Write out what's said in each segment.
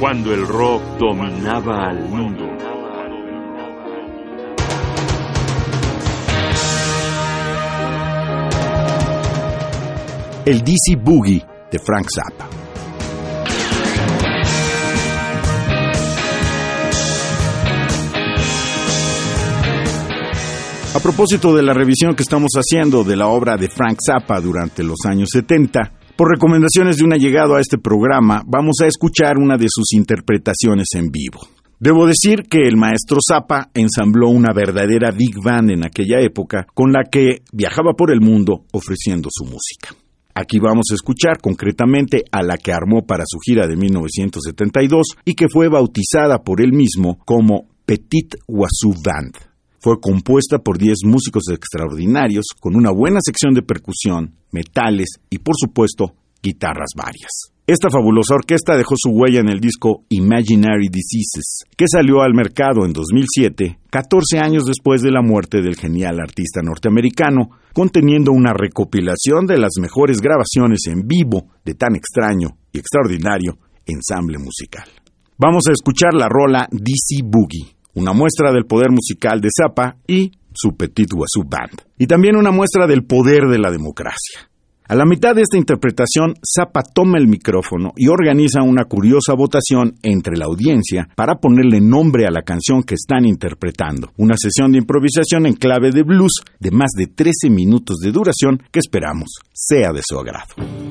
cuando el rock dominaba al mundo. El DC Boogie de Frank Zappa. A propósito de la revisión que estamos haciendo de la obra de Frank Zappa durante los años 70, por recomendaciones de un allegado a este programa, vamos a escuchar una de sus interpretaciones en vivo. Debo decir que el maestro Zappa ensambló una verdadera big band en aquella época con la que viajaba por el mundo ofreciendo su música. Aquí vamos a escuchar concretamente a la que armó para su gira de 1972 y que fue bautizada por él mismo como Petit Wazoo Band. Fue compuesta por 10 músicos extraordinarios con una buena sección de percusión, metales y por supuesto guitarras varias. Esta fabulosa orquesta dejó su huella en el disco Imaginary Diseases, que salió al mercado en 2007, 14 años después de la muerte del genial artista norteamericano, conteniendo una recopilación de las mejores grabaciones en vivo de tan extraño y extraordinario ensamble musical. Vamos a escuchar la rola DC Boogie, una muestra del poder musical de Zappa y su Petit Wazoo Band, y también una muestra del poder de la democracia. A la mitad de esta interpretación, Zappa toma el micrófono y organiza una curiosa votación entre la audiencia para ponerle nombre a la canción que están interpretando. Una sesión de improvisación en clave de blues de más de 13 minutos de duración que esperamos sea de su agrado.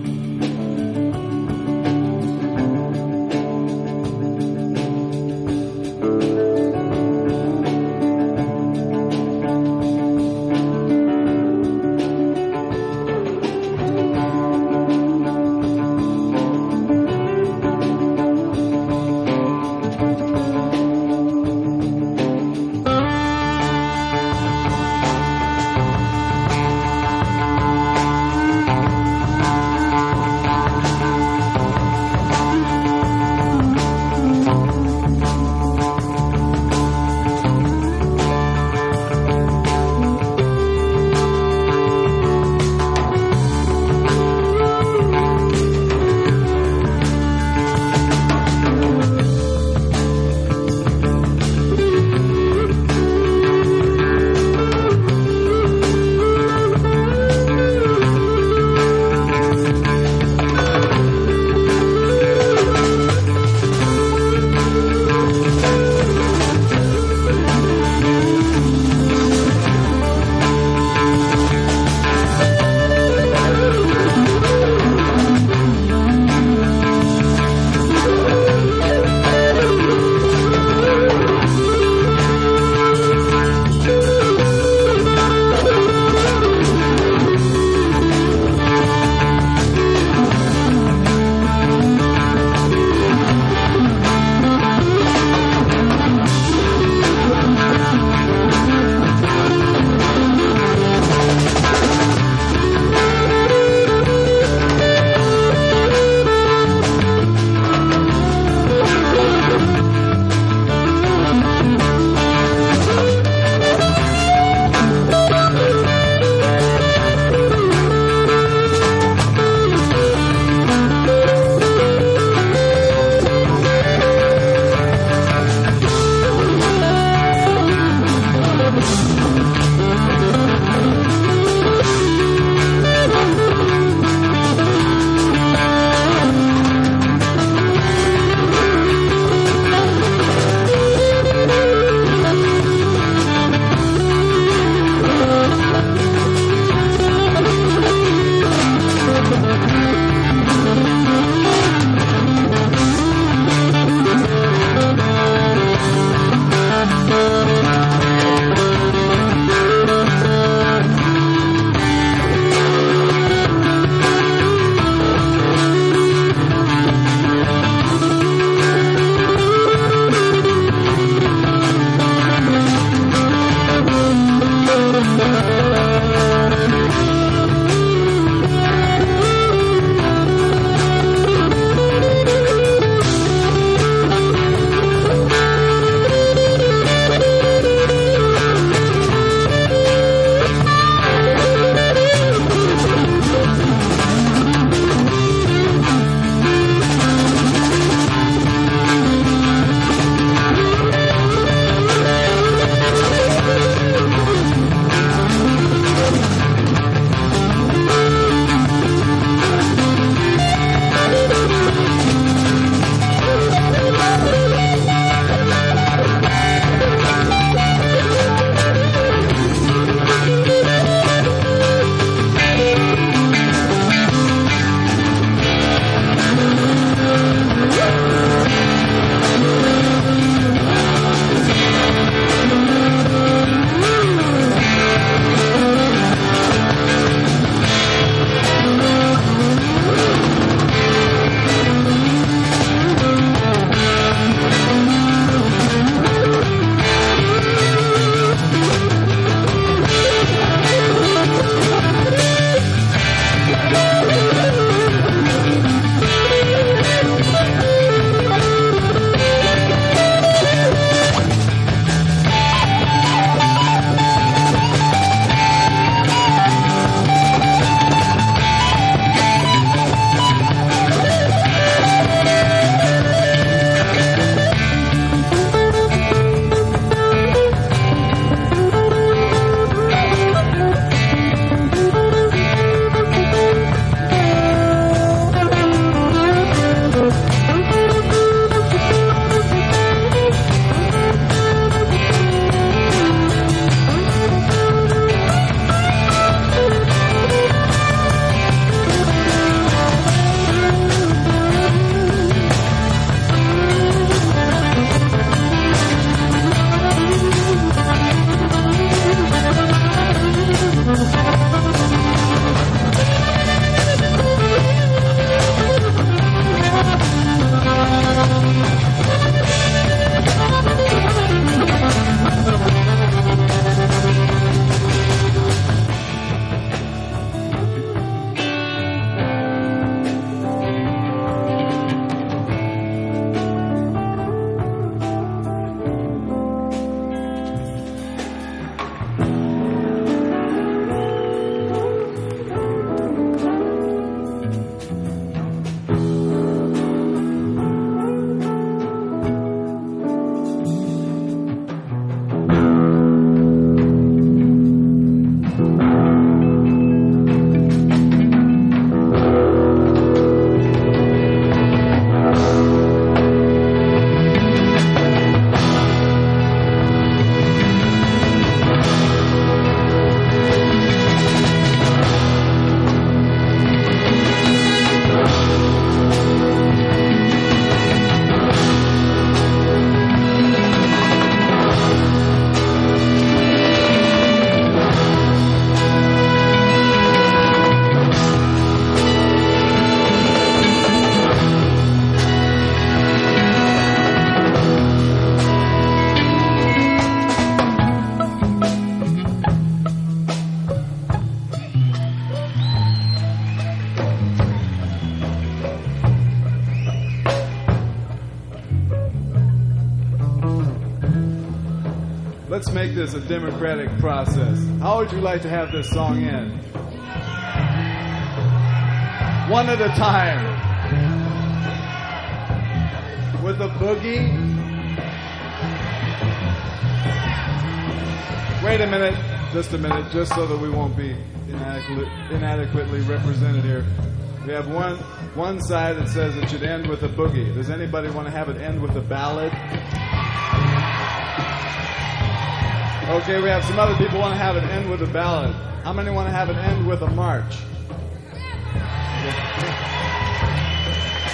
Let's make this a democratic process. How would you like to have this song end? One at a time. With a boogie. Wait a minute, just a minute, just so that we won't be inadequate, inadequately represented here. We have one one side that says it should end with a boogie. Does anybody want to have it end with a ballad? Okay, we have some other people want to have it end with a ballad. How many want to have it end with a march?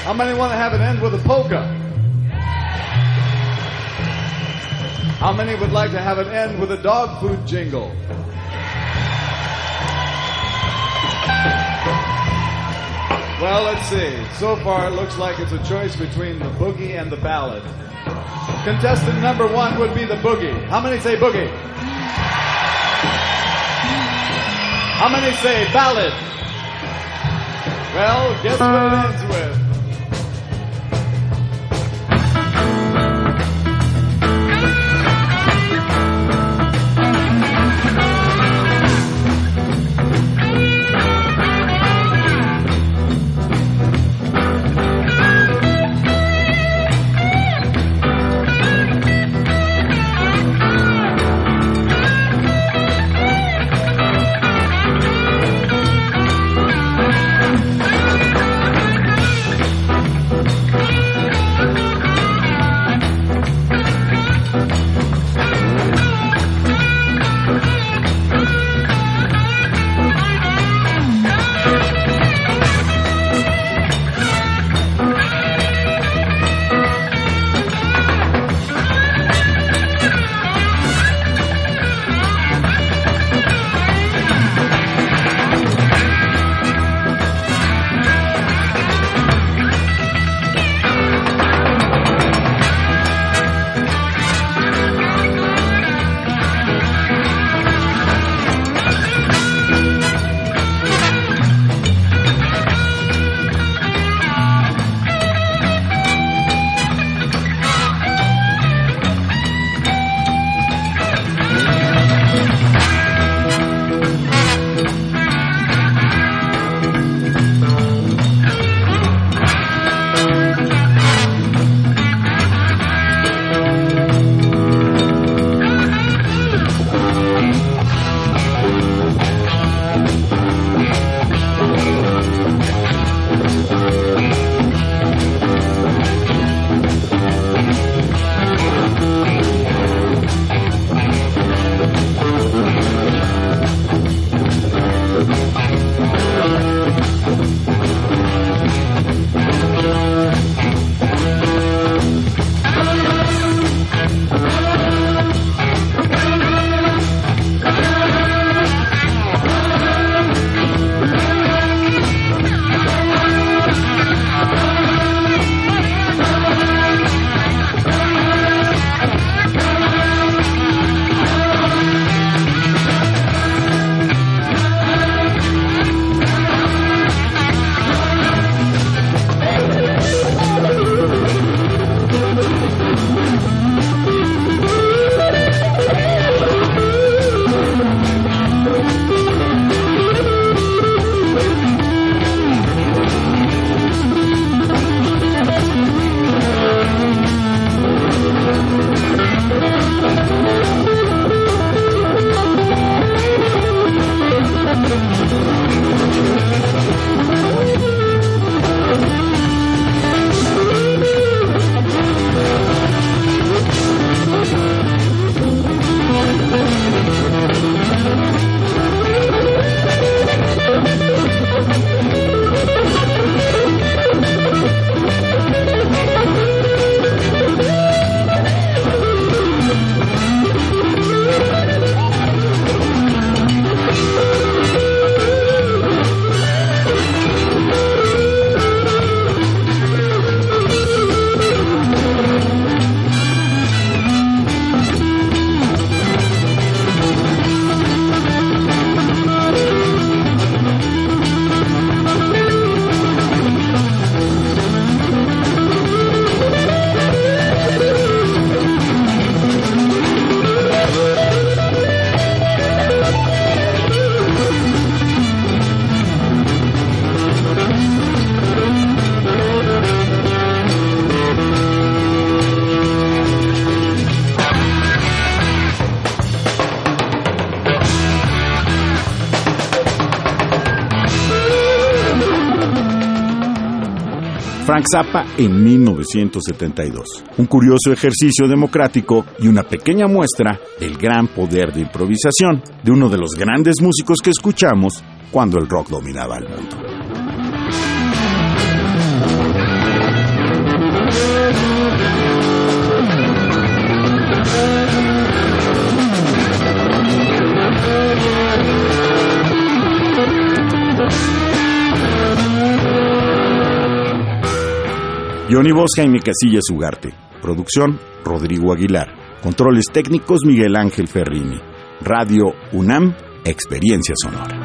How many want to have it end with a polka? How many would like to have it end with a dog food jingle? Well, let's see. So far, it looks like it's a choice between the boogie and the ballad. Contestant number one would be the boogie. How many say boogie? How many say ballad? Well, guess what it ends with? Frank Zappa en 1972. Un curioso ejercicio democrático y una pequeña muestra del gran poder de improvisación de uno de los grandes músicos que escuchamos cuando el rock dominaba el mundo. Johnny Bosca y Casillas Ugarte. Producción, Rodrigo Aguilar. Controles técnicos, Miguel Ángel Ferrini. Radio UNAM, Experiencia Sonora.